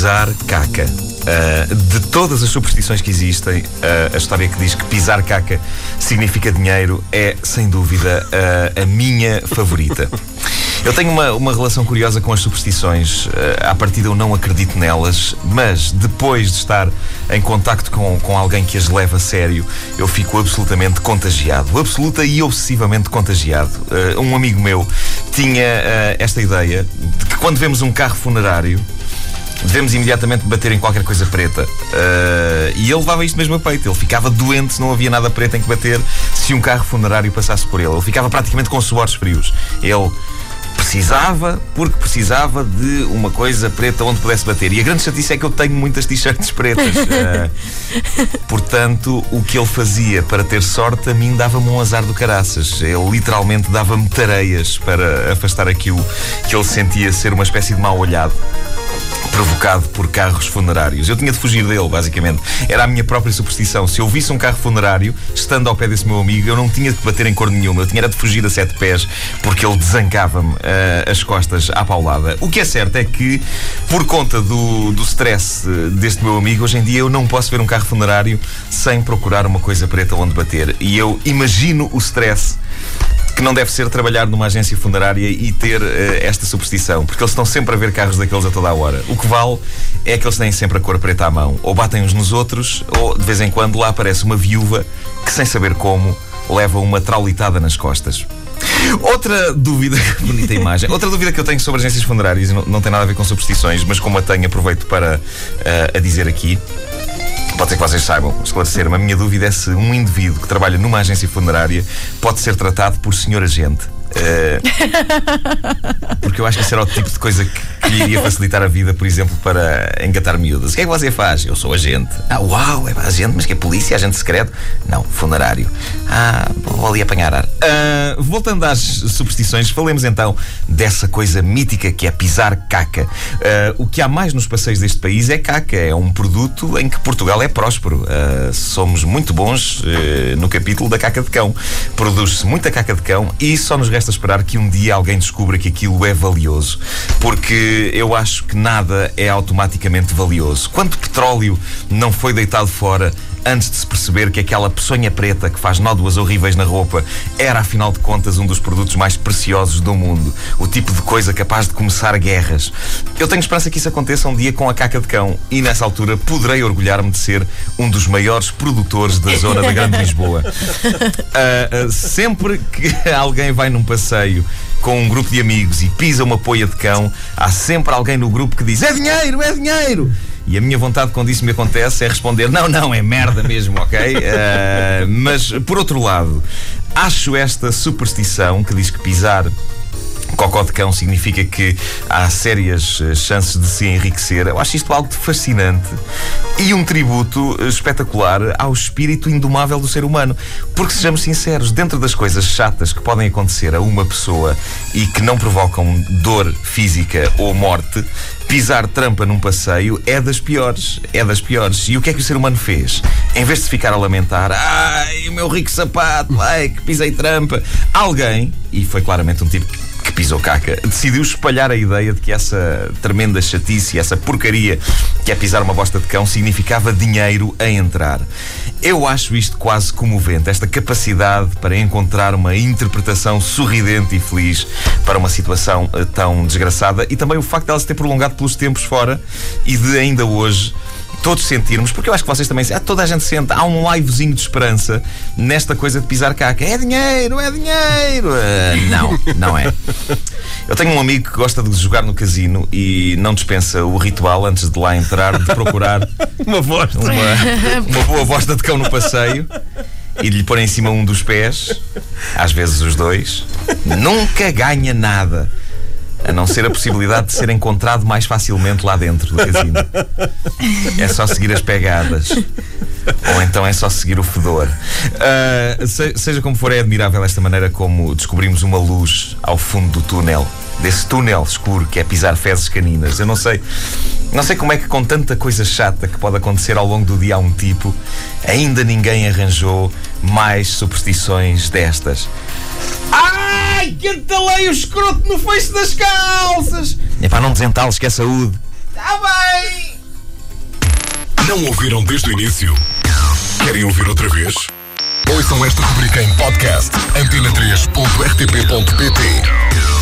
Pisar caca. Uh, de todas as superstições que existem, uh, a história que diz que pisar caca significa dinheiro é, sem dúvida, uh, a minha favorita. Eu tenho uma, uma relação curiosa com as superstições. Uh, à partida eu não acredito nelas, mas depois de estar em contacto com, com alguém que as leva a sério, eu fico absolutamente contagiado. Absoluta e obsessivamente contagiado. Uh, um amigo meu tinha uh, esta ideia de que quando vemos um carro funerário, devemos imediatamente bater em qualquer coisa preta. Uh, e ele levava isto mesmo a peito. Ele ficava doente se não havia nada preto em que bater se um carro funerário passasse por ele. Ele ficava praticamente com suores frios. Ele precisava, porque precisava de uma coisa preta onde pudesse bater. E a grande chatice é que eu tenho muitas t-shirts pretas. uh, portanto, o que ele fazia para ter sorte, a mim dava-me um azar do caraças. Ele literalmente dava-me tareias para afastar aquilo que ele sentia ser uma espécie de mau olhado provocado por carros funerários. Eu tinha de fugir dele, basicamente. Era a minha própria superstição. Se eu visse um carro funerário, estando ao pé desse meu amigo, eu não tinha de bater em cor nenhuma. Eu tinha de fugir a sete pés, porque ele desancava-me uh, as costas à paulada. O que é certo é que, por conta do, do stress deste meu amigo, hoje em dia eu não posso ver um carro funerário sem procurar uma coisa preta onde bater. E eu imagino o stress que não deve ser trabalhar numa agência funerária e ter uh, esta superstição, porque eles estão sempre a ver carros daqueles a toda a hora. O que vale é que eles têm sempre a cor preta à mão, ou batem uns nos outros, ou de vez em quando lá aparece uma viúva que, sem saber como, leva uma traulitada nas costas. Outra dúvida, bonita imagem, outra dúvida que eu tenho sobre agências funerárias, não, não tem nada a ver com superstições, mas como a tenho, aproveito para uh, a dizer aqui. Pode ser que vocês saibam esclarecer-me. A minha dúvida é se um indivíduo que trabalha numa agência funerária pode ser tratado por senhor agente. Uh, porque eu acho que esse era o tipo de coisa que, que lhe iria facilitar a vida, por exemplo, para engatar miúdas. O que é que você faz? Eu sou agente. Ah, uau, é agente, mas que é polícia, agente secreto? Não, funerário. Ah, vou ali apanhar ar. Uh, voltando às superstições, falemos então dessa coisa mítica que é pisar caca. Uh, o que há mais nos passeios deste país é caca. É um produto em que Portugal é próspero. Uh, somos muito bons no capítulo da caca de cão. Produz-se muita caca de cão e só nos resta esperar que um dia alguém descubra que aquilo é valioso. Porque eu acho que nada é automaticamente valioso. Quanto petróleo não foi deitado fora antes de se perceber que aquela peçonha preta que faz nódoas horríveis na roupa era, afinal de contas, um dos produtos mais preciosos do mundo. O tipo de coisa capaz de começar guerras. Eu tenho esperança que isso aconteça um dia com a caca de cão e, nessa altura, poderei orgulhar-me de ser um dos maiores produtores da zona da Grande Lisboa. Uh, uh, sempre que alguém vai num passeio com um grupo de amigos e pisa uma poia de cão, há sempre alguém no grupo que diz: É dinheiro, é dinheiro! E a minha vontade quando isso me acontece é responder: não, não, é merda mesmo, ok? Uh, mas, por outro lado, acho esta superstição que diz que pisar cocó de cão significa que há sérias eh, chances de se enriquecer. Eu acho isto algo fascinante e um tributo eh, espetacular ao espírito indomável do ser humano. Porque, sejamos sinceros, dentro das coisas chatas que podem acontecer a uma pessoa e que não provocam dor física ou morte, pisar trampa num passeio é das piores. É das piores. E o que é que o ser humano fez? Em vez de ficar a lamentar, ai, o meu rico sapato, ai, que pisei trampa, alguém, e foi claramente um tipo que pisou caca, decidiu espalhar a ideia de que essa tremenda chatice, essa porcaria que é pisar uma bosta de cão, significava dinheiro a entrar. Eu acho isto quase comovente, esta capacidade para encontrar uma interpretação sorridente e feliz para uma situação eh, tão desgraçada e também o facto de ela se ter prolongado pelos tempos fora e de ainda hoje todos sentirmos, porque eu acho que vocês também ah, toda a gente sente, há um livezinho de esperança nesta coisa de pisar caca. É dinheiro, é dinheiro! Uh, não, não é. Eu tenho um amigo que gosta de jogar no casino e não dispensa o ritual antes de lá entrar, de procurar uma, bosta. uma, uma boa bosta de cão no passeio e de lhe pôr em cima um dos pés, às vezes os dois. Nunca ganha nada a não ser a possibilidade de ser encontrado mais facilmente lá dentro do casino. É só seguir as pegadas. Ou então é só seguir o fedor. Uh, se, seja como for, é admirável esta maneira como descobrimos uma luz ao fundo do túnel. Desse túnel escuro que é pisar fezes caninas. Eu não sei. Não sei como é que, com tanta coisa chata que pode acontecer ao longo do dia a um tipo, ainda ninguém arranjou mais superstições destas. Ai, que entalei o escroto no fecho das calças! É para não desentales, que é saúde. Tá bem! Não ouviram desde o início? Querem ouvir outra vez? Ouçam esta rubrica em podcast antena3.rtp.pt